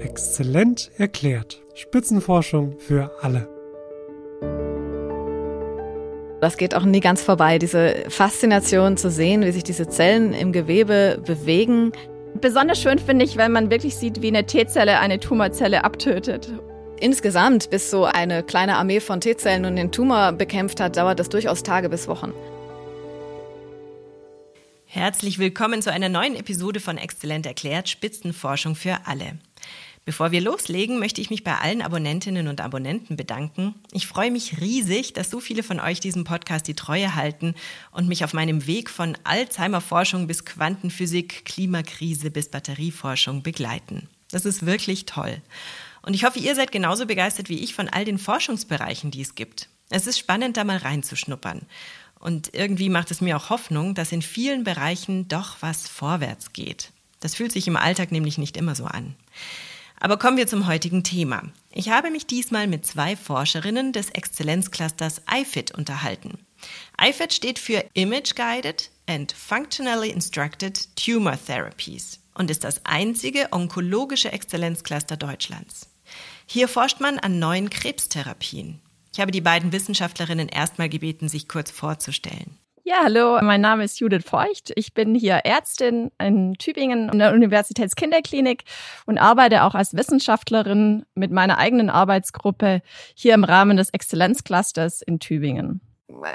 Exzellent erklärt. Spitzenforschung für alle. Das geht auch nie ganz vorbei, diese Faszination zu sehen, wie sich diese Zellen im Gewebe bewegen. Besonders schön finde ich, wenn man wirklich sieht, wie eine T-Zelle eine Tumorzelle abtötet. Insgesamt, bis so eine kleine Armee von T-Zellen nun den Tumor bekämpft hat, dauert das durchaus Tage bis Wochen. Herzlich willkommen zu einer neuen Episode von Exzellent erklärt, Spitzenforschung für alle. Bevor wir loslegen, möchte ich mich bei allen Abonnentinnen und Abonnenten bedanken. Ich freue mich riesig, dass so viele von euch diesem Podcast die Treue halten und mich auf meinem Weg von Alzheimer-Forschung bis Quantenphysik, Klimakrise bis Batterieforschung begleiten. Das ist wirklich toll. Und ich hoffe, ihr seid genauso begeistert wie ich von all den Forschungsbereichen, die es gibt. Es ist spannend, da mal reinzuschnuppern. Und irgendwie macht es mir auch Hoffnung, dass in vielen Bereichen doch was vorwärts geht. Das fühlt sich im Alltag nämlich nicht immer so an. Aber kommen wir zum heutigen Thema. Ich habe mich diesmal mit zwei Forscherinnen des Exzellenzclusters IFIT unterhalten. IFIT steht für Image Guided and Functionally Instructed Tumor Therapies und ist das einzige onkologische Exzellenzcluster Deutschlands. Hier forscht man an neuen Krebstherapien. Ich habe die beiden Wissenschaftlerinnen erstmal gebeten, sich kurz vorzustellen. Ja, hallo, mein Name ist Judith Feucht. Ich bin hier Ärztin in Tübingen in der Universitätskinderklinik und arbeite auch als Wissenschaftlerin mit meiner eigenen Arbeitsgruppe hier im Rahmen des Exzellenzclusters in Tübingen.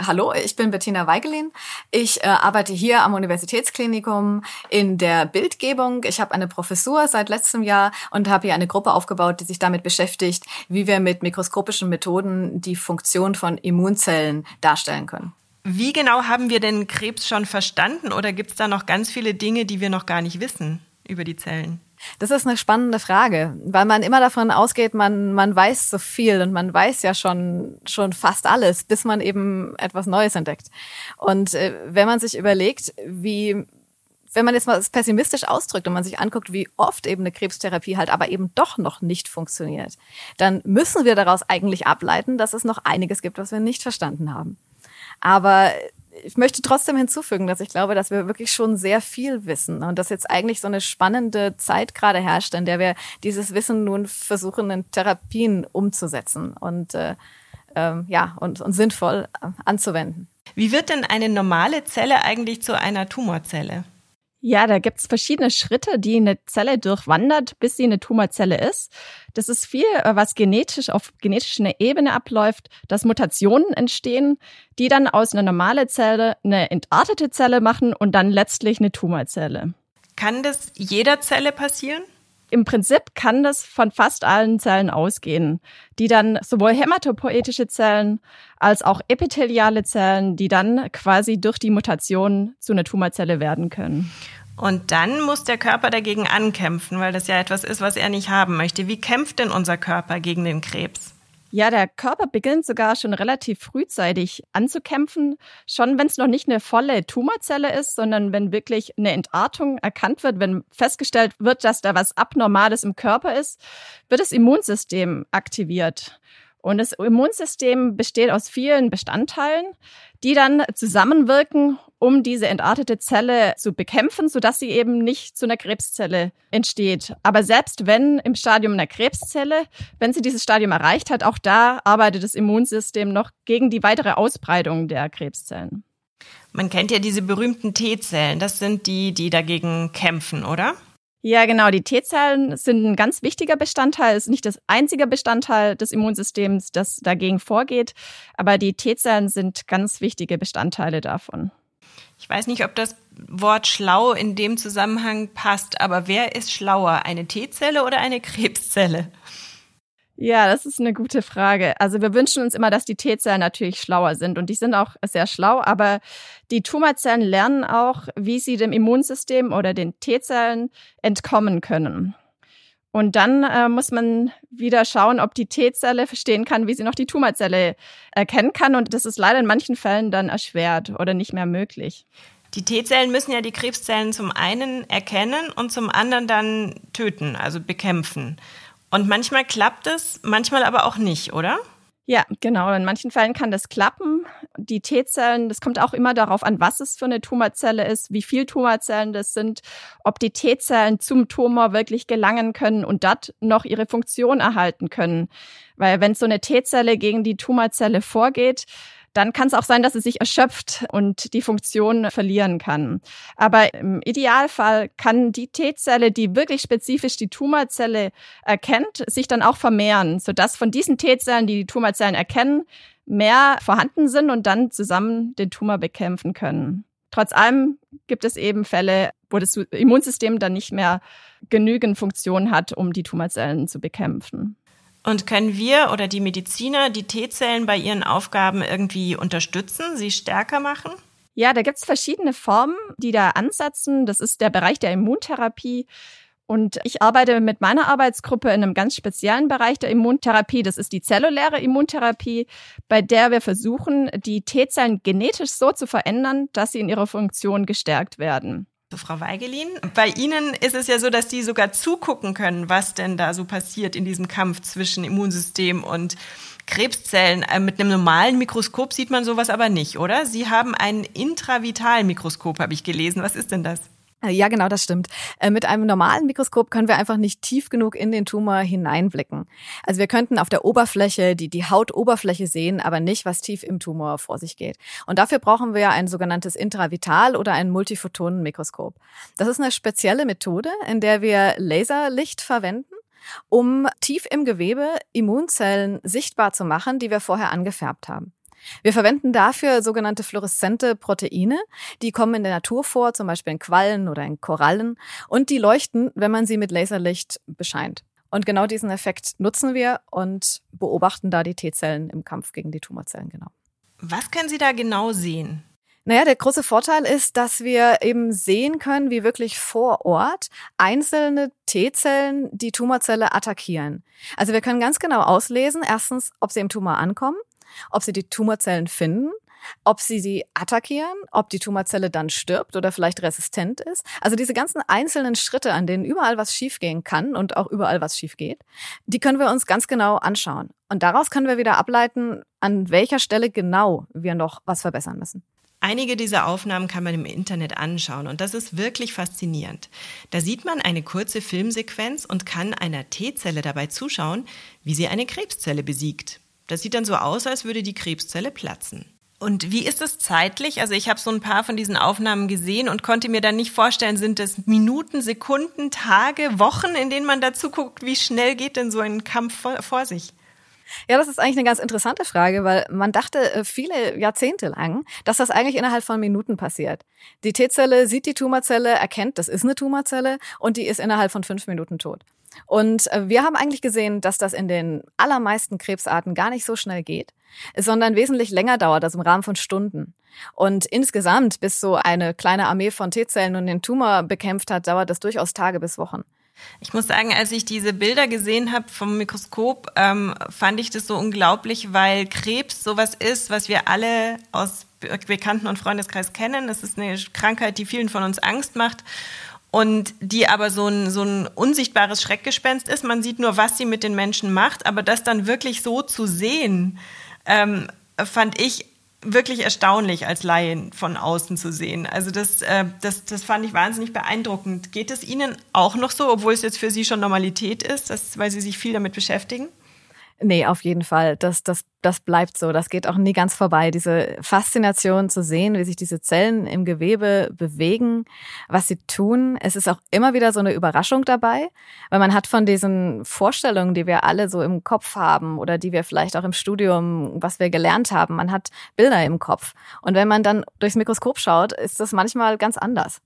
Hallo, ich bin Bettina Weigelin. Ich äh, arbeite hier am Universitätsklinikum in der Bildgebung. Ich habe eine Professur seit letztem Jahr und habe hier eine Gruppe aufgebaut, die sich damit beschäftigt, wie wir mit mikroskopischen Methoden die Funktion von Immunzellen darstellen können. Wie genau haben wir denn Krebs schon verstanden oder gibt es da noch ganz viele Dinge, die wir noch gar nicht wissen über die Zellen? Das ist eine spannende Frage, weil man immer davon ausgeht, man, man weiß so viel und man weiß ja schon, schon fast alles, bis man eben etwas Neues entdeckt. Und äh, wenn man sich überlegt, wie, wenn man jetzt mal pessimistisch ausdrückt und man sich anguckt, wie oft eben eine Krebstherapie halt aber eben doch noch nicht funktioniert, dann müssen wir daraus eigentlich ableiten, dass es noch einiges gibt, was wir nicht verstanden haben. Aber ich möchte trotzdem hinzufügen, dass ich glaube, dass wir wirklich schon sehr viel wissen und dass jetzt eigentlich so eine spannende Zeit gerade herrscht, in der wir dieses Wissen nun versuchen, in Therapien umzusetzen und äh, ähm, ja und, und sinnvoll äh, anzuwenden. Wie wird denn eine normale Zelle eigentlich zu einer Tumorzelle? Ja, da gibt's verschiedene Schritte, die eine Zelle durchwandert, bis sie eine Tumorzelle ist. Das ist viel, äh, was genetisch auf genetischer Ebene abläuft, dass Mutationen entstehen, die dann aus einer normalen Zelle eine entartete Zelle machen und dann letztlich eine Tumorzelle. Kann das jeder Zelle passieren? Im Prinzip kann das von fast allen Zellen ausgehen, die dann sowohl hämatopoetische Zellen als auch epitheliale Zellen, die dann quasi durch die Mutation zu einer Tumorzelle werden können. Und dann muss der Körper dagegen ankämpfen, weil das ja etwas ist, was er nicht haben möchte. Wie kämpft denn unser Körper gegen den Krebs? Ja, der Körper beginnt sogar schon relativ frühzeitig anzukämpfen, schon wenn es noch nicht eine volle Tumorzelle ist, sondern wenn wirklich eine Entartung erkannt wird, wenn festgestellt wird, dass da was Abnormales im Körper ist, wird das Immunsystem aktiviert. Und das Immunsystem besteht aus vielen Bestandteilen, die dann zusammenwirken, um diese entartete Zelle zu bekämpfen, sodass sie eben nicht zu einer Krebszelle entsteht. Aber selbst wenn im Stadium einer Krebszelle, wenn sie dieses Stadium erreicht hat, auch da arbeitet das Immunsystem noch gegen die weitere Ausbreitung der Krebszellen. Man kennt ja diese berühmten T-Zellen. Das sind die, die dagegen kämpfen, oder? Ja, genau. Die T-Zellen sind ein ganz wichtiger Bestandteil, ist nicht das einzige Bestandteil des Immunsystems, das dagegen vorgeht, aber die T-Zellen sind ganz wichtige Bestandteile davon. Ich weiß nicht, ob das Wort schlau in dem Zusammenhang passt, aber wer ist schlauer, eine T-Zelle oder eine Krebszelle? Ja, das ist eine gute Frage. Also wir wünschen uns immer, dass die T-Zellen natürlich schlauer sind und die sind auch sehr schlau, aber die Tumorzellen lernen auch, wie sie dem Immunsystem oder den T-Zellen entkommen können. Und dann äh, muss man wieder schauen, ob die T-Zelle verstehen kann, wie sie noch die Tumorzelle erkennen kann. Und das ist leider in manchen Fällen dann erschwert oder nicht mehr möglich. Die T-Zellen müssen ja die Krebszellen zum einen erkennen und zum anderen dann töten, also bekämpfen. Und manchmal klappt es, manchmal aber auch nicht, oder? Ja, genau. In manchen Fällen kann das klappen. Die T-Zellen, das kommt auch immer darauf an, was es für eine Tumorzelle ist, wie viel Tumorzellen das sind, ob die T-Zellen zum Tumor wirklich gelangen können und dort noch ihre Funktion erhalten können. Weil wenn so eine T-Zelle gegen die Tumorzelle vorgeht, dann kann es auch sein, dass es sich erschöpft und die Funktion verlieren kann. Aber im Idealfall kann die T-Zelle, die wirklich spezifisch die Tumorzelle erkennt, sich dann auch vermehren, sodass von diesen T-Zellen, die die Tumorzellen erkennen, mehr vorhanden sind und dann zusammen den Tumor bekämpfen können. Trotz allem gibt es eben Fälle, wo das Immunsystem dann nicht mehr genügend Funktion hat, um die Tumorzellen zu bekämpfen. Und können wir oder die Mediziner die T-Zellen bei ihren Aufgaben irgendwie unterstützen, sie stärker machen? Ja, da gibt's verschiedene Formen, die da ansetzen. Das ist der Bereich der Immuntherapie. Und ich arbeite mit meiner Arbeitsgruppe in einem ganz speziellen Bereich der Immuntherapie. Das ist die zelluläre Immuntherapie, bei der wir versuchen, die T-Zellen genetisch so zu verändern, dass sie in ihrer Funktion gestärkt werden. Frau Weigelin, bei Ihnen ist es ja so, dass Sie sogar zugucken können, was denn da so passiert in diesem Kampf zwischen Immunsystem und Krebszellen. Äh, mit einem normalen Mikroskop sieht man sowas aber nicht, oder? Sie haben ein Intravitalmikroskop, habe ich gelesen. Was ist denn das? Äh, ja, genau, das stimmt. Äh, mit einem normalen Mikroskop können wir einfach nicht tief genug in den Tumor hineinblicken. Also wir könnten auf der Oberfläche die, die Hautoberfläche sehen, aber nicht, was tief im Tumor vor sich geht. Und dafür brauchen wir ein sogenanntes Intravital- oder ein Multiphotonenmikroskop. Das ist eine spezielle Methode, in der wir Laserlicht verwenden um tief im Gewebe Immunzellen sichtbar zu machen, die wir vorher angefärbt haben. Wir verwenden dafür sogenannte fluoreszente Proteine. Die kommen in der Natur vor, zum Beispiel in Quallen oder in Korallen. Und die leuchten, wenn man sie mit Laserlicht bescheint. Und genau diesen Effekt nutzen wir und beobachten da die T-Zellen im Kampf gegen die Tumorzellen, genau. Was können Sie da genau sehen? Naja, der große Vorteil ist, dass wir eben sehen können, wie wirklich vor Ort einzelne T-Zellen die Tumorzelle attackieren. Also wir können ganz genau auslesen, erstens, ob sie im Tumor ankommen ob sie die Tumorzellen finden, ob sie sie attackieren, ob die Tumorzelle dann stirbt oder vielleicht resistent ist. Also diese ganzen einzelnen Schritte, an denen überall was schiefgehen kann und auch überall was schief geht, die können wir uns ganz genau anschauen. Und daraus können wir wieder ableiten, an welcher Stelle genau wir noch was verbessern müssen. Einige dieser Aufnahmen kann man im Internet anschauen und das ist wirklich faszinierend. Da sieht man eine kurze Filmsequenz und kann einer T-Zelle dabei zuschauen, wie sie eine Krebszelle besiegt. Das sieht dann so aus, als würde die Krebszelle platzen. Und wie ist es zeitlich? Also ich habe so ein paar von diesen Aufnahmen gesehen und konnte mir dann nicht vorstellen, sind es Minuten, Sekunden, Tage, Wochen, in denen man dazu guckt, wie schnell geht denn so ein Kampf vor, vor sich? Ja, das ist eigentlich eine ganz interessante Frage, weil man dachte äh, viele Jahrzehnte lang, dass das eigentlich innerhalb von Minuten passiert. Die T-Zelle sieht die Tumorzelle, erkennt, das ist eine Tumorzelle und die ist innerhalb von fünf Minuten tot. Und äh, wir haben eigentlich gesehen, dass das in den allermeisten Krebsarten gar nicht so schnell geht, sondern wesentlich länger dauert, also im Rahmen von Stunden. Und insgesamt, bis so eine kleine Armee von T-Zellen und den Tumor bekämpft hat, dauert das durchaus Tage bis Wochen. Ich muss sagen, als ich diese Bilder gesehen habe vom Mikroskop, ähm, fand ich das so unglaublich, weil Krebs sowas ist, was wir alle aus Bekannten- und Freundeskreis kennen. Das ist eine Krankheit, die vielen von uns Angst macht und die aber so ein, so ein unsichtbares Schreckgespenst ist. Man sieht nur, was sie mit den Menschen macht, aber das dann wirklich so zu sehen, ähm, fand ich wirklich erstaunlich als Laien von außen zu sehen. Also das, äh, das, das fand ich wahnsinnig beeindruckend. Geht es Ihnen auch noch so, obwohl es jetzt für Sie schon Normalität ist, dass, weil Sie sich viel damit beschäftigen? Nee, auf jeden Fall. Das, das, das bleibt so. Das geht auch nie ganz vorbei. Diese Faszination zu sehen, wie sich diese Zellen im Gewebe bewegen, was sie tun. Es ist auch immer wieder so eine Überraschung dabei, weil man hat von diesen Vorstellungen, die wir alle so im Kopf haben oder die wir vielleicht auch im Studium, was wir gelernt haben, man hat Bilder im Kopf. Und wenn man dann durchs Mikroskop schaut, ist das manchmal ganz anders.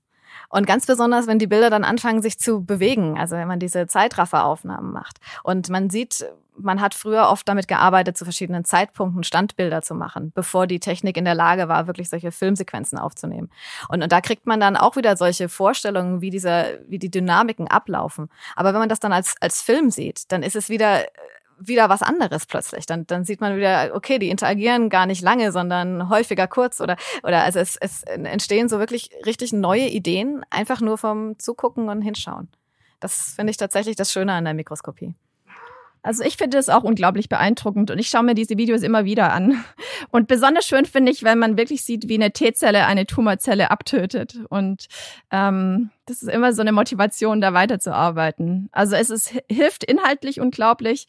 Und ganz besonders, wenn die Bilder dann anfangen, sich zu bewegen, also wenn man diese Zeitrafferaufnahmen macht. Und man sieht, man hat früher oft damit gearbeitet, zu verschiedenen Zeitpunkten Standbilder zu machen, bevor die Technik in der Lage war, wirklich solche Filmsequenzen aufzunehmen. Und, und da kriegt man dann auch wieder solche Vorstellungen, wie diese, wie die Dynamiken ablaufen. Aber wenn man das dann als, als Film sieht, dann ist es wieder wieder was anderes plötzlich. Dann, dann sieht man wieder, okay, die interagieren gar nicht lange, sondern häufiger kurz oder, oder also es, es entstehen so wirklich richtig neue Ideen, einfach nur vom Zugucken und Hinschauen. Das finde ich tatsächlich das Schöne an der Mikroskopie. Also ich finde es auch unglaublich beeindruckend und ich schaue mir diese Videos immer wieder an. Und besonders schön finde ich, wenn man wirklich sieht, wie eine T-Zelle eine Tumorzelle abtötet. Und ähm, das ist immer so eine Motivation, da weiterzuarbeiten. Also es ist, hilft inhaltlich unglaublich,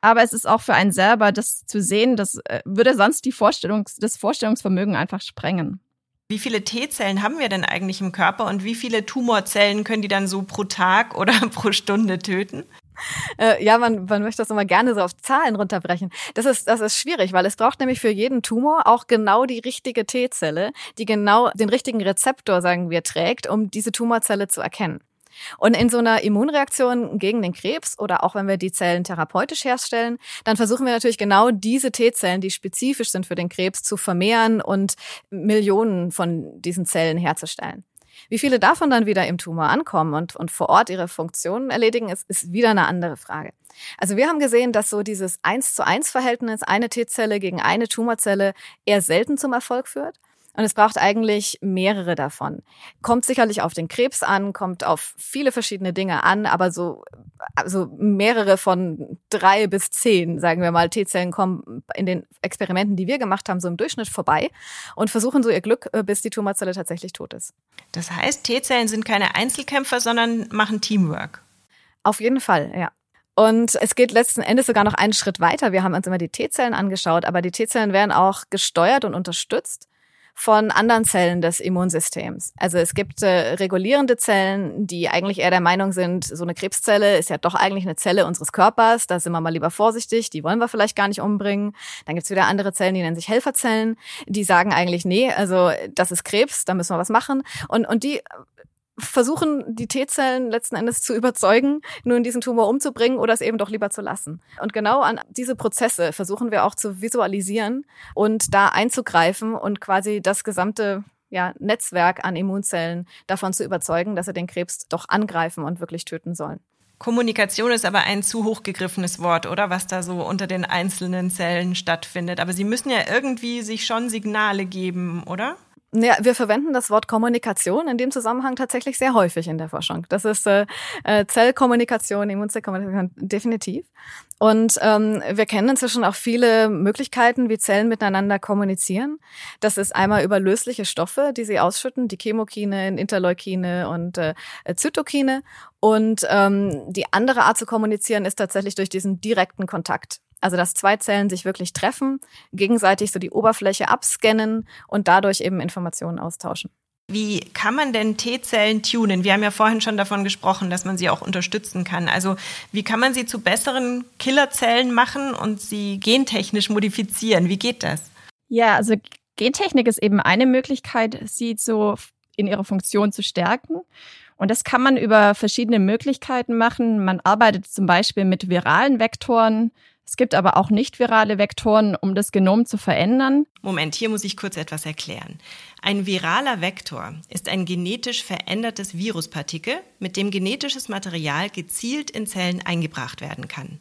aber es ist auch für einen selber, das zu sehen, das äh, würde sonst die Vorstellungs-, das Vorstellungsvermögen einfach sprengen. Wie viele T-Zellen haben wir denn eigentlich im Körper und wie viele Tumorzellen können die dann so pro Tag oder pro Stunde töten? Äh, ja, man, man möchte das immer gerne so auf Zahlen runterbrechen. Das ist, das ist schwierig, weil es braucht nämlich für jeden Tumor auch genau die richtige T-Zelle, die genau den richtigen Rezeptor, sagen wir, trägt, um diese Tumorzelle zu erkennen. Und in so einer Immunreaktion gegen den Krebs oder auch wenn wir die Zellen therapeutisch herstellen, dann versuchen wir natürlich genau diese T-Zellen, die spezifisch sind für den Krebs, zu vermehren und Millionen von diesen Zellen herzustellen. Wie viele davon dann wieder im Tumor ankommen und, und vor Ort ihre Funktionen erledigen, ist, ist wieder eine andere Frage. Also wir haben gesehen, dass so dieses 1 zu 1 Verhältnis, eine T-Zelle gegen eine Tumorzelle, eher selten zum Erfolg führt. Und es braucht eigentlich mehrere davon. Kommt sicherlich auf den Krebs an, kommt auf viele verschiedene Dinge an, aber so also mehrere von drei bis zehn, sagen wir mal, T-Zellen kommen in den Experimenten, die wir gemacht haben, so im Durchschnitt vorbei und versuchen so ihr Glück, äh, bis die Tumorzelle tatsächlich tot ist. Das heißt, T-Zellen sind keine Einzelkämpfer, sondern machen Teamwork. Auf jeden Fall, ja. Und es geht letzten Endes sogar noch einen Schritt weiter. Wir haben uns immer die T-Zellen angeschaut, aber die T-Zellen werden auch gesteuert und unterstützt von anderen Zellen des Immunsystems. Also es gibt äh, regulierende Zellen, die eigentlich eher der Meinung sind, so eine Krebszelle ist ja doch eigentlich eine Zelle unseres Körpers, da sind wir mal lieber vorsichtig, die wollen wir vielleicht gar nicht umbringen. Dann gibt's wieder andere Zellen, die nennen sich Helferzellen, die sagen eigentlich, nee, also das ist Krebs, da müssen wir was machen. Und, und die versuchen, die T-Zellen letzten Endes zu überzeugen, nun diesen Tumor umzubringen oder es eben doch lieber zu lassen. Und genau an diese Prozesse versuchen wir auch zu visualisieren und da einzugreifen und quasi das gesamte ja, Netzwerk an Immunzellen davon zu überzeugen, dass sie den Krebs doch angreifen und wirklich töten sollen. Kommunikation ist aber ein zu hochgegriffenes Wort, oder? Was da so unter den einzelnen Zellen stattfindet. Aber sie müssen ja irgendwie sich schon Signale geben, oder? Ja, wir verwenden das Wort Kommunikation in dem Zusammenhang tatsächlich sehr häufig in der Forschung. Das ist äh, äh Zellkommunikation, Immunzellkommunikation, definitiv. Und ähm, wir kennen inzwischen auch viele Möglichkeiten, wie Zellen miteinander kommunizieren. Das ist einmal über lösliche Stoffe, die sie ausschütten, die Chemokine, Interleukine und äh, Zytokine. Und ähm, die andere Art zu kommunizieren ist tatsächlich durch diesen direkten Kontakt. Also dass zwei Zellen sich wirklich treffen, gegenseitig so die Oberfläche abscannen und dadurch eben Informationen austauschen. Wie kann man denn T-Zellen tunen? Wir haben ja vorhin schon davon gesprochen, dass man sie auch unterstützen kann. Also wie kann man sie zu besseren Killerzellen machen und sie gentechnisch modifizieren? Wie geht das? Ja, also Gentechnik ist eben eine Möglichkeit, sie so in ihrer Funktion zu stärken. Und das kann man über verschiedene Möglichkeiten machen. Man arbeitet zum Beispiel mit viralen Vektoren, es gibt aber auch nicht virale Vektoren, um das Genom zu verändern. Moment, hier muss ich kurz etwas erklären. Ein viraler Vektor ist ein genetisch verändertes Viruspartikel, mit dem genetisches Material gezielt in Zellen eingebracht werden kann.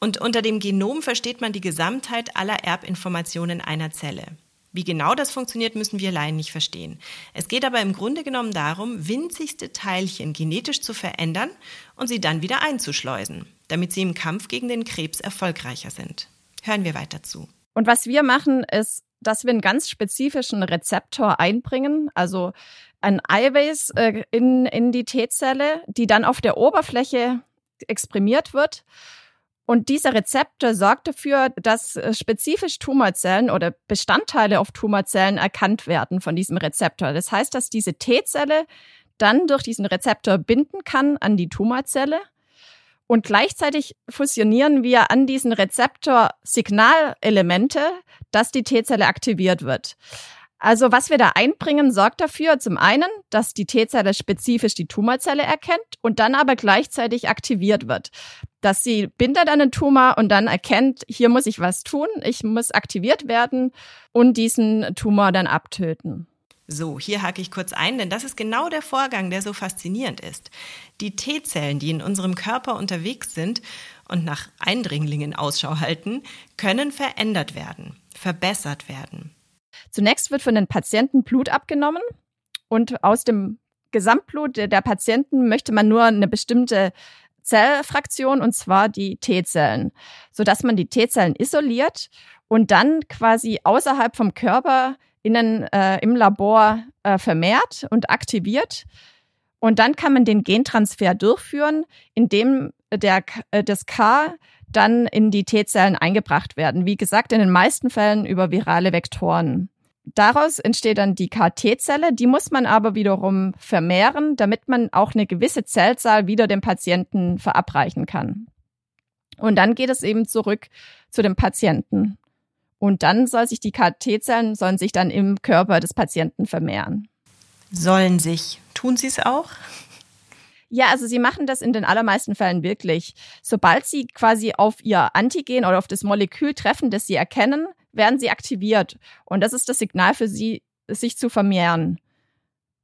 Und unter dem Genom versteht man die Gesamtheit aller Erbinformationen einer Zelle. Wie genau das funktioniert, müssen wir Laien nicht verstehen. Es geht aber im Grunde genommen darum, winzigste Teilchen genetisch zu verändern und sie dann wieder einzuschleusen damit sie im Kampf gegen den Krebs erfolgreicher sind. Hören wir weiter zu. Und was wir machen, ist, dass wir einen ganz spezifischen Rezeptor einbringen, also ein Eiweiß äh, in, in die T-Zelle, die dann auf der Oberfläche exprimiert wird. Und dieser Rezeptor sorgt dafür, dass äh, spezifisch Tumorzellen oder Bestandteile auf Tumorzellen erkannt werden von diesem Rezeptor. Das heißt, dass diese T-Zelle dann durch diesen Rezeptor binden kann an die Tumorzelle und gleichzeitig fusionieren wir an diesen Rezeptor Signalelemente, dass die T-Zelle aktiviert wird. Also was wir da einbringen, sorgt dafür zum einen, dass die T-Zelle spezifisch die Tumorzelle erkennt und dann aber gleichzeitig aktiviert wird. Dass sie bindet an den Tumor und dann erkennt, hier muss ich was tun, ich muss aktiviert werden und diesen Tumor dann abtöten. So, hier hake ich kurz ein, denn das ist genau der Vorgang, der so faszinierend ist. Die T-Zellen, die in unserem Körper unterwegs sind und nach Eindringlingen Ausschau halten, können verändert werden, verbessert werden. Zunächst wird von den Patienten Blut abgenommen und aus dem Gesamtblut der Patienten möchte man nur eine bestimmte Zellfraktion und zwar die T-Zellen, sodass man die T-Zellen isoliert und dann quasi außerhalb vom Körper innen äh, im Labor äh, vermehrt und aktiviert. Und dann kann man den Gentransfer durchführen, indem der, äh, das K dann in die T-Zellen eingebracht werden. Wie gesagt, in den meisten Fällen über virale Vektoren. Daraus entsteht dann die KT-Zelle, die muss man aber wiederum vermehren, damit man auch eine gewisse Zellzahl wieder dem Patienten verabreichen kann. Und dann geht es eben zurück zu dem Patienten. Und dann soll sich die KT-Zellen sollen sich dann im Körper des Patienten vermehren. Sollen sich. Tun sie es auch? Ja, also sie machen das in den allermeisten Fällen wirklich. Sobald sie quasi auf ihr Antigen oder auf das Molekül treffen, das sie erkennen, werden sie aktiviert. Und das ist das Signal für sie, sich zu vermehren.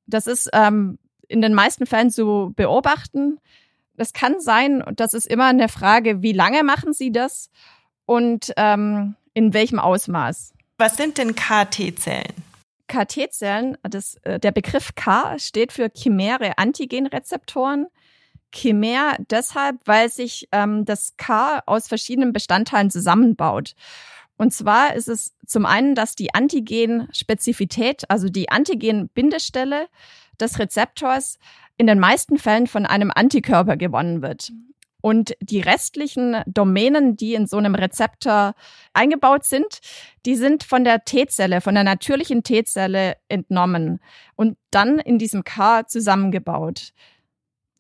Das ist ähm, in den meisten Fällen zu beobachten. Das kann sein, das ist immer eine Frage, wie lange machen sie das und ähm, in welchem Ausmaß. Was sind denn KT-Zellen? KT-Zellen, äh, der Begriff K steht für chimäre Antigenrezeptoren. Chimär deshalb, weil sich ähm, das K aus verschiedenen Bestandteilen zusammenbaut. Und zwar ist es zum einen, dass die Antigen-Spezifität, also die Antigen-Bindestelle des Rezeptors in den meisten Fällen von einem Antikörper gewonnen wird. Und die restlichen Domänen, die in so einem Rezeptor eingebaut sind, die sind von der T-Zelle, von der natürlichen T-Zelle entnommen und dann in diesem K zusammengebaut.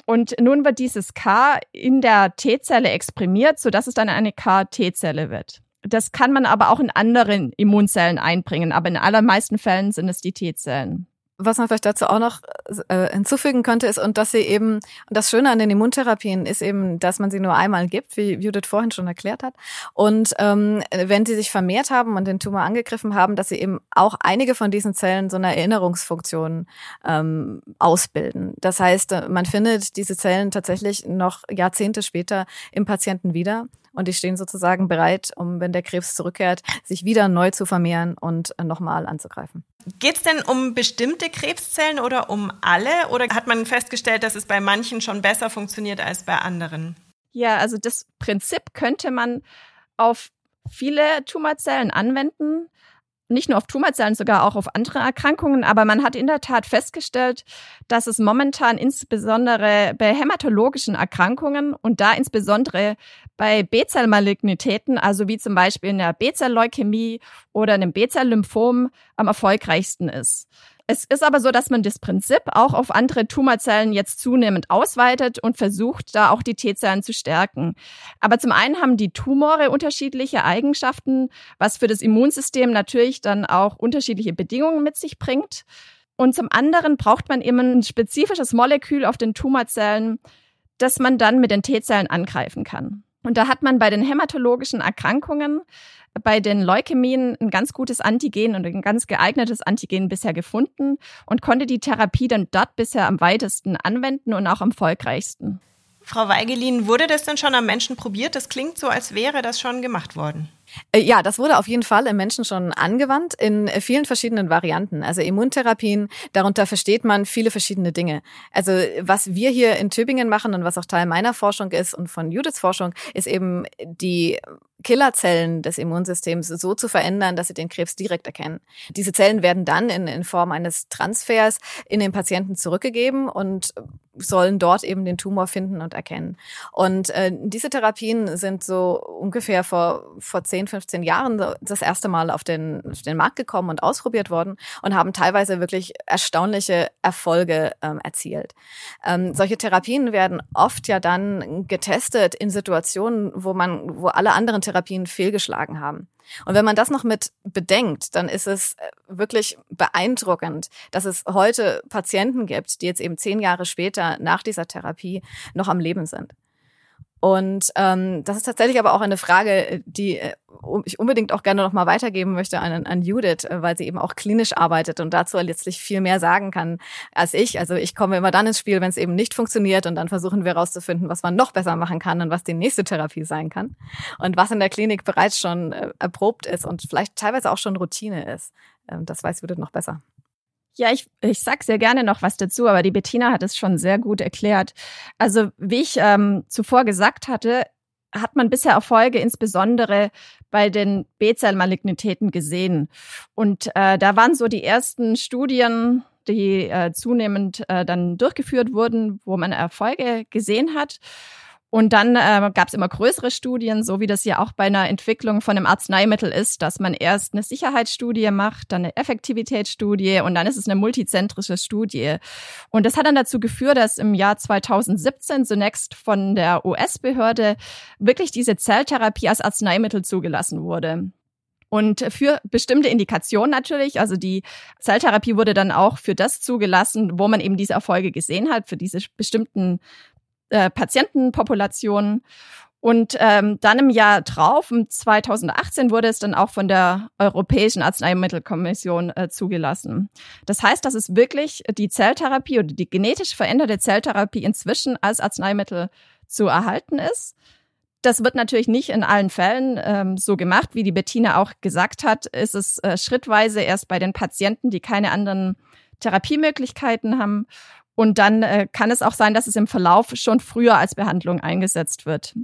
Und nun wird dieses K in der T-Zelle exprimiert, sodass es dann eine KT-Zelle wird. Das kann man aber auch in anderen Immunzellen einbringen, aber in allermeisten Fällen sind es die T-Zellen. Was man vielleicht dazu auch noch äh, hinzufügen könnte, ist, und dass sie eben, und das Schöne an den Immuntherapien ist eben, dass man sie nur einmal gibt, wie Judith vorhin schon erklärt hat. Und ähm, wenn sie sich vermehrt haben und den Tumor angegriffen haben, dass sie eben auch einige von diesen Zellen so eine Erinnerungsfunktion ähm, ausbilden. Das heißt, äh, man findet diese Zellen tatsächlich noch Jahrzehnte später im Patienten wieder und die stehen sozusagen bereit, um, wenn der Krebs zurückkehrt, sich wieder neu zu vermehren und äh, nochmal anzugreifen. Geht es denn um bestimmte Krebszellen oder um alle? Oder hat man festgestellt, dass es bei manchen schon besser funktioniert als bei anderen? Ja, also das Prinzip könnte man auf viele Tumorzellen anwenden nicht nur auf Tumorzellen, sogar auch auf andere Erkrankungen. Aber man hat in der Tat festgestellt, dass es momentan insbesondere bei hämatologischen Erkrankungen und da insbesondere bei B-Zell-Malignitäten, also wie zum Beispiel in der B-Zell-Leukämie oder einem B-Zell-Lymphom, am erfolgreichsten ist. Es ist aber so, dass man das Prinzip auch auf andere Tumorzellen jetzt zunehmend ausweitet und versucht, da auch die T-Zellen zu stärken. Aber zum einen haben die Tumore unterschiedliche Eigenschaften, was für das Immunsystem natürlich dann auch unterschiedliche Bedingungen mit sich bringt. Und zum anderen braucht man eben ein spezifisches Molekül auf den Tumorzellen, das man dann mit den T-Zellen angreifen kann. Und da hat man bei den hämatologischen Erkrankungen bei den Leukämien ein ganz gutes Antigen und ein ganz geeignetes Antigen bisher gefunden und konnte die Therapie dann dort bisher am weitesten anwenden und auch am erfolgreichsten. Frau Weigelin, wurde das denn schon am Menschen probiert? Das klingt so, als wäre das schon gemacht worden. Äh, ja, das wurde auf jeden Fall im Menschen schon angewandt in vielen verschiedenen Varianten. Also Immuntherapien, darunter versteht man viele verschiedene Dinge. Also was wir hier in Tübingen machen und was auch Teil meiner Forschung ist und von Judiths Forschung, ist eben die Killerzellen des Immunsystems so zu verändern, dass sie den Krebs direkt erkennen. Diese Zellen werden dann in, in Form eines Transfers in den Patienten zurückgegeben und sollen dort eben den Tumor finden und erkennen. Und äh, diese Therapien sind so ungefähr vor, vor 10, 15 Jahren das erste Mal auf den, auf den Markt gekommen und ausprobiert worden und haben teilweise wirklich erstaunliche Erfolge ähm, erzielt. Ähm, solche Therapien werden oft ja dann getestet in Situationen, wo man, wo alle anderen Therapien fehlgeschlagen haben. Und wenn man das noch mit bedenkt, dann ist es äh, wirklich beeindruckend, dass es heute Patienten gibt, die jetzt eben zehn Jahre später nach dieser Therapie noch am Leben sind. Und ähm, das ist tatsächlich aber auch eine Frage, die äh, ich unbedingt auch gerne noch mal weitergeben möchte an, an Judith, äh, weil sie eben auch klinisch arbeitet und dazu letztlich viel mehr sagen kann als ich. Also ich komme immer dann ins Spiel, wenn es eben nicht funktioniert und dann versuchen wir herauszufinden, was man noch besser machen kann und was die nächste Therapie sein kann und was in der Klinik bereits schon äh, erprobt ist und vielleicht teilweise auch schon Routine ist. Ähm, das weiß Judith noch besser. Ja, ich, ich sag sehr gerne noch was dazu, aber die Bettina hat es schon sehr gut erklärt. Also wie ich ähm, zuvor gesagt hatte, hat man bisher Erfolge insbesondere bei den B-Zell-Malignitäten gesehen. Und äh, da waren so die ersten Studien, die äh, zunehmend äh, dann durchgeführt wurden, wo man Erfolge gesehen hat. Und dann äh, gab es immer größere Studien, so wie das ja auch bei einer Entwicklung von einem Arzneimittel ist, dass man erst eine Sicherheitsstudie macht, dann eine Effektivitätsstudie und dann ist es eine multizentrische Studie. Und das hat dann dazu geführt, dass im Jahr 2017 zunächst von der US-Behörde wirklich diese Zelltherapie als Arzneimittel zugelassen wurde. Und für bestimmte Indikationen natürlich, also die Zelltherapie wurde dann auch für das zugelassen, wo man eben diese Erfolge gesehen hat, für diese bestimmten äh, Patientenpopulationen. Und ähm, dann im Jahr drauf, im 2018, wurde es dann auch von der Europäischen Arzneimittelkommission äh, zugelassen. Das heißt, dass es wirklich die Zelltherapie oder die genetisch veränderte Zelltherapie inzwischen als Arzneimittel zu erhalten ist. Das wird natürlich nicht in allen Fällen ähm, so gemacht, wie die Bettina auch gesagt hat. Ist es äh, schrittweise erst bei den Patienten, die keine anderen Therapiemöglichkeiten haben. Und dann äh, kann es auch sein, dass es im Verlauf schon früher als Behandlung eingesetzt wird.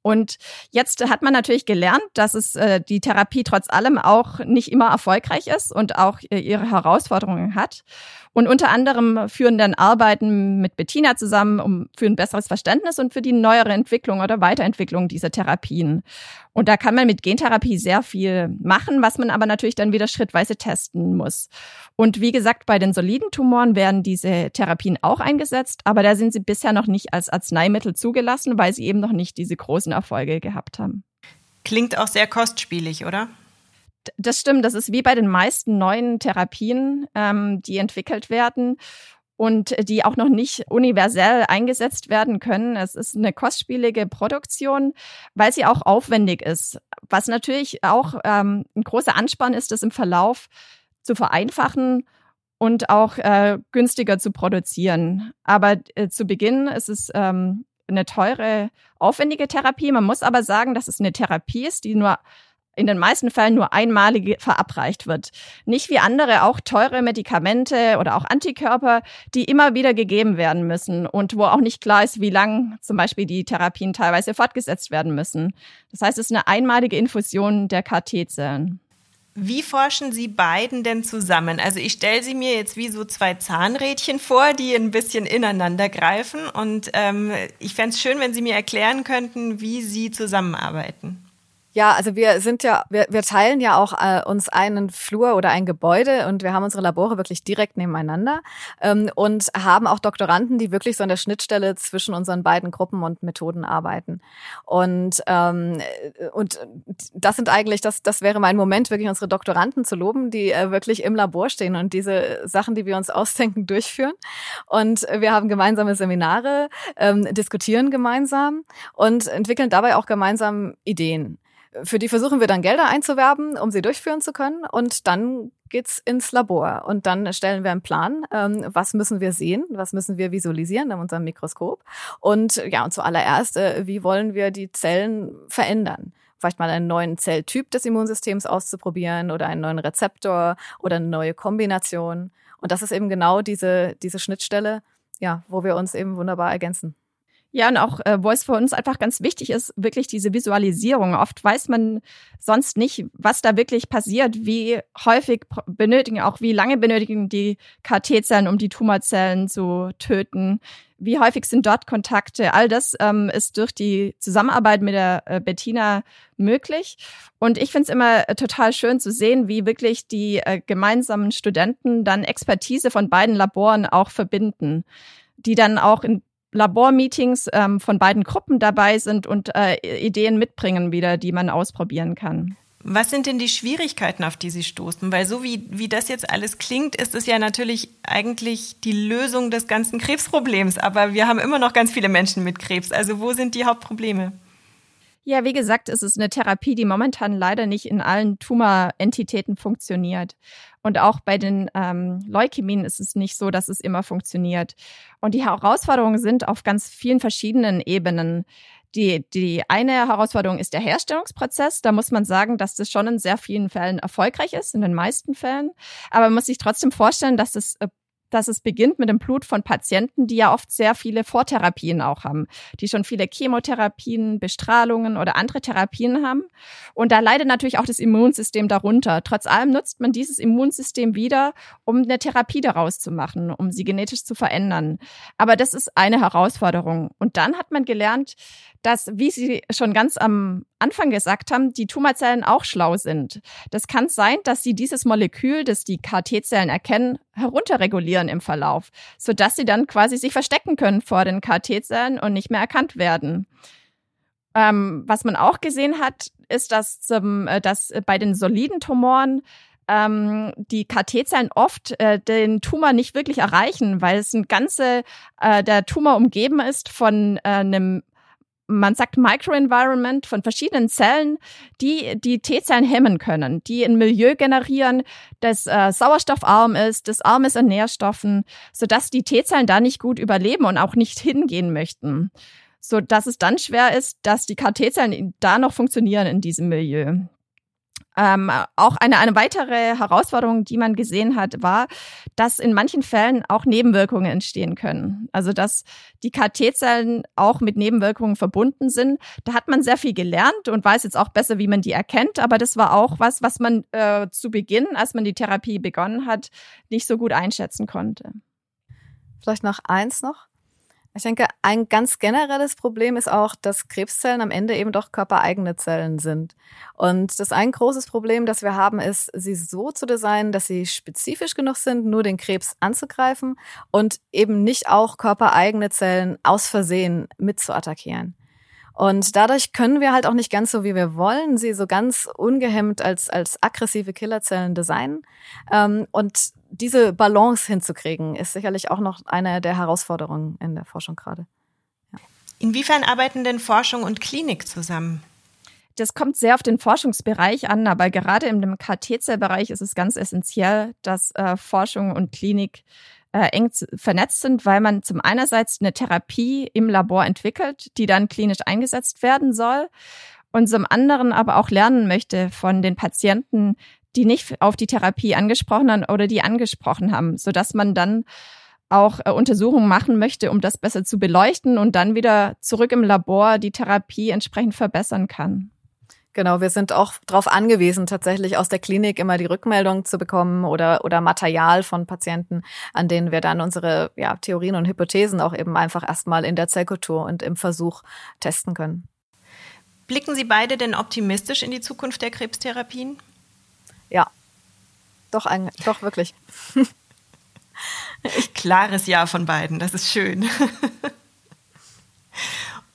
Und jetzt hat man natürlich gelernt, dass es äh, die Therapie trotz allem auch nicht immer erfolgreich ist und auch äh, ihre Herausforderungen hat. Und unter anderem führen dann Arbeiten mit Bettina zusammen um, für ein besseres Verständnis und für die neuere Entwicklung oder Weiterentwicklung dieser Therapien. Und da kann man mit Gentherapie sehr viel machen, was man aber natürlich dann wieder schrittweise testen muss. Und wie gesagt, bei den soliden Tumoren werden diese Therapien auch eingesetzt, aber da sind sie bisher noch nicht als Arzneimittel zugelassen, weil sie eben noch nicht diese großen Erfolge gehabt haben. Klingt auch sehr kostspielig, oder? Das stimmt, das ist wie bei den meisten neuen Therapien, ähm, die entwickelt werden und die auch noch nicht universell eingesetzt werden können. Es ist eine kostspielige Produktion, weil sie auch aufwendig ist. Was natürlich auch ähm, ein großer Anspann ist, das im Verlauf zu vereinfachen und auch äh, günstiger zu produzieren. Aber äh, zu Beginn ist es ähm, eine teure, aufwendige Therapie. Man muss aber sagen, dass es eine Therapie ist, die nur in den meisten Fällen nur einmalig verabreicht wird. Nicht wie andere auch teure Medikamente oder auch Antikörper, die immer wieder gegeben werden müssen und wo auch nicht klar ist, wie lang zum Beispiel die Therapien teilweise fortgesetzt werden müssen. Das heißt, es ist eine einmalige Infusion der KT-Zellen. Wie forschen Sie beiden denn zusammen? Also ich stelle sie mir jetzt wie so zwei Zahnrädchen vor, die ein bisschen ineinander greifen. Und ähm, ich fände es schön, wenn Sie mir erklären könnten, wie Sie zusammenarbeiten. Ja, also wir sind ja, wir, wir teilen ja auch äh, uns einen Flur oder ein Gebäude und wir haben unsere Labore wirklich direkt nebeneinander ähm, und haben auch Doktoranden, die wirklich so an der Schnittstelle zwischen unseren beiden Gruppen und Methoden arbeiten. Und ähm, und das sind eigentlich, das, das wäre mein Moment, wirklich unsere Doktoranden zu loben, die äh, wirklich im Labor stehen und diese Sachen, die wir uns ausdenken, durchführen. Und wir haben gemeinsame Seminare, ähm, diskutieren gemeinsam und entwickeln dabei auch gemeinsam Ideen. Für die versuchen wir dann Gelder einzuwerben, um sie durchführen zu können. Und dann geht's ins Labor. Und dann stellen wir einen Plan, ähm, was müssen wir sehen, was müssen wir visualisieren in unserem Mikroskop. Und ja, und zuallererst, äh, wie wollen wir die Zellen verändern? Vielleicht mal einen neuen Zelltyp des Immunsystems auszuprobieren oder einen neuen Rezeptor oder eine neue Kombination. Und das ist eben genau diese, diese Schnittstelle, ja, wo wir uns eben wunderbar ergänzen. Ja, und auch, äh, wo es für uns einfach ganz wichtig ist, wirklich diese Visualisierung. Oft weiß man sonst nicht, was da wirklich passiert, wie häufig benötigen, auch wie lange benötigen die KT-Zellen, um die Tumorzellen zu töten. Wie häufig sind dort Kontakte? All das ähm, ist durch die Zusammenarbeit mit der äh, Bettina möglich. Und ich finde es immer äh, total schön zu sehen, wie wirklich die äh, gemeinsamen Studenten dann Expertise von beiden Laboren auch verbinden die dann auch in Labormeetings ähm, von beiden Gruppen dabei sind und äh, Ideen mitbringen wieder, die man ausprobieren kann. Was sind denn die Schwierigkeiten, auf die Sie stoßen? Weil so wie, wie das jetzt alles klingt, ist es ja natürlich eigentlich die Lösung des ganzen Krebsproblems. Aber wir haben immer noch ganz viele Menschen mit Krebs. Also wo sind die Hauptprobleme? Ja, wie gesagt, es ist eine Therapie, die momentan leider nicht in allen Tumorentitäten funktioniert. Und auch bei den ähm, Leukämien ist es nicht so, dass es immer funktioniert. Und die Herausforderungen sind auf ganz vielen verschiedenen Ebenen. Die, die eine Herausforderung ist der Herstellungsprozess. Da muss man sagen, dass das schon in sehr vielen Fällen erfolgreich ist, in den meisten Fällen. Aber man muss sich trotzdem vorstellen, dass es äh, dass es beginnt mit dem Blut von Patienten, die ja oft sehr viele Vortherapien auch haben, die schon viele Chemotherapien, Bestrahlungen oder andere Therapien haben. Und da leidet natürlich auch das Immunsystem darunter. Trotz allem nutzt man dieses Immunsystem wieder, um eine Therapie daraus zu machen, um sie genetisch zu verändern. Aber das ist eine Herausforderung. Und dann hat man gelernt, dass, wie Sie schon ganz am Anfang gesagt haben, die Tumorzellen auch schlau sind. Das kann sein, dass sie dieses Molekül, das die KT-Zellen erkennen, herunterregulieren im Verlauf, sodass sie dann quasi sich verstecken können vor den KT-Zellen und nicht mehr erkannt werden. Ähm, was man auch gesehen hat, ist, dass, zum, äh, dass bei den soliden Tumoren ähm, die KT-Zellen oft äh, den Tumor nicht wirklich erreichen, weil es ein ganze äh, der Tumor umgeben ist von äh, einem man sagt Microenvironment von verschiedenen Zellen, die die T-Zellen hemmen können, die ein Milieu generieren, das äh, sauerstoffarm ist, das arm ist an Nährstoffen, sodass die T-Zellen da nicht gut überleben und auch nicht hingehen möchten. So dass es dann schwer ist, dass die KT-Zellen da noch funktionieren in diesem Milieu. Ähm, auch eine, eine weitere Herausforderung, die man gesehen hat, war, dass in manchen Fällen auch Nebenwirkungen entstehen können. Also dass die KT-Zellen auch mit Nebenwirkungen verbunden sind. Da hat man sehr viel gelernt und weiß jetzt auch besser, wie man die erkennt. Aber das war auch was, was man äh, zu Beginn, als man die Therapie begonnen hat, nicht so gut einschätzen konnte. Vielleicht noch eins noch. Ich denke, ein ganz generelles Problem ist auch, dass Krebszellen am Ende eben doch körpereigene Zellen sind. Und das ein großes Problem, das wir haben, ist, sie so zu designen, dass sie spezifisch genug sind, nur den Krebs anzugreifen und eben nicht auch körpereigene Zellen aus Versehen mit zu attackieren. Und dadurch können wir halt auch nicht ganz so, wie wir wollen, sie so ganz ungehemmt als, als aggressive Killerzellen designen. Ähm, und diese Balance hinzukriegen, ist sicherlich auch noch eine der Herausforderungen in der Forschung gerade. Ja. Inwiefern arbeiten denn Forschung und Klinik zusammen? Das kommt sehr auf den Forschungsbereich an, aber gerade im KT-Zellbereich ist es ganz essentiell, dass äh, Forschung und Klinik äh, eng vernetzt sind, weil man zum einerseits eine Therapie im Labor entwickelt, die dann klinisch eingesetzt werden soll und zum anderen aber auch lernen möchte von den Patienten, die nicht auf die Therapie angesprochen haben oder die angesprochen haben, so dass man dann auch äh, Untersuchungen machen möchte, um das besser zu beleuchten und dann wieder zurück im Labor die Therapie entsprechend verbessern kann. Genau, wir sind auch darauf angewiesen, tatsächlich aus der Klinik immer die Rückmeldung zu bekommen oder, oder Material von Patienten, an denen wir dann unsere ja, Theorien und Hypothesen auch eben einfach erstmal in der Zellkultur und im Versuch testen können. Blicken Sie beide denn optimistisch in die Zukunft der Krebstherapien? Ja, doch, ein, doch wirklich. Klares Ja von beiden, das ist schön.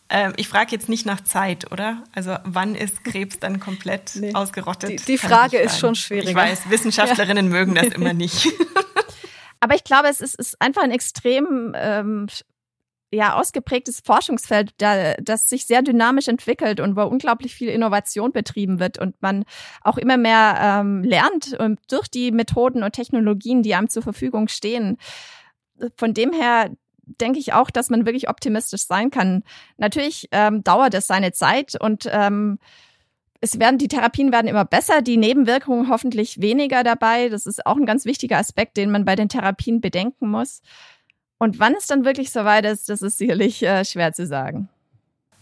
Ähm, ich frage jetzt nicht nach Zeit, oder? Also wann ist Krebs dann komplett nee. ausgerottet? Die, die Frage ist schon schwierig. Ich weiß, Wissenschaftlerinnen ja. mögen das immer nicht. Aber ich glaube, es ist, ist einfach ein extrem ähm, ja, ausgeprägtes Forschungsfeld, da, das sich sehr dynamisch entwickelt und wo unglaublich viel Innovation betrieben wird und man auch immer mehr ähm, lernt durch die Methoden und Technologien, die einem zur Verfügung stehen. Von dem her denke ich auch, dass man wirklich optimistisch sein kann. Natürlich ähm, dauert es seine Zeit und ähm, es werden, die Therapien werden immer besser, die Nebenwirkungen hoffentlich weniger dabei. Das ist auch ein ganz wichtiger Aspekt, den man bei den Therapien bedenken muss. Und wann es dann wirklich soweit ist, das ist sicherlich äh, schwer zu sagen.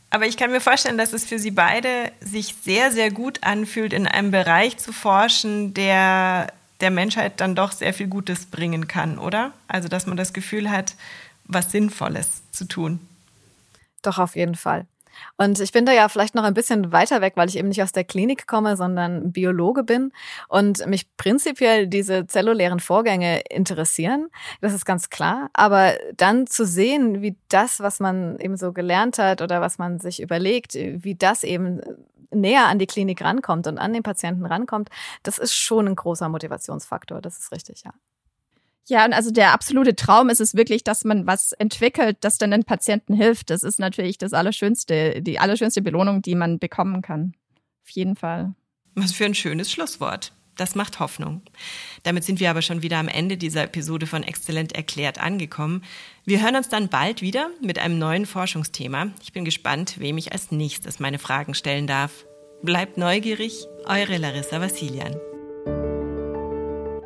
Aber ich kann mir vorstellen, dass es für Sie beide sich sehr, sehr gut anfühlt, in einem Bereich zu forschen, der der Menschheit dann doch sehr viel Gutes bringen kann, oder? Also, dass man das Gefühl hat, was Sinnvolles zu tun. Doch, auf jeden Fall. Und ich bin da ja vielleicht noch ein bisschen weiter weg, weil ich eben nicht aus der Klinik komme, sondern Biologe bin und mich prinzipiell diese zellulären Vorgänge interessieren. Das ist ganz klar. Aber dann zu sehen, wie das, was man eben so gelernt hat oder was man sich überlegt, wie das eben näher an die Klinik rankommt und an den Patienten rankommt, das ist schon ein großer Motivationsfaktor. Das ist richtig, ja. Ja, und also der absolute Traum ist es wirklich, dass man was entwickelt, das dann den Patienten hilft. Das ist natürlich das Allerschönste, die allerschönste Belohnung, die man bekommen kann. Auf jeden Fall. Was für ein schönes Schlusswort. Das macht Hoffnung. Damit sind wir aber schon wieder am Ende dieser Episode von Exzellent erklärt angekommen. Wir hören uns dann bald wieder mit einem neuen Forschungsthema. Ich bin gespannt, wem ich als nächstes meine Fragen stellen darf. Bleibt neugierig, eure Larissa Vassilian.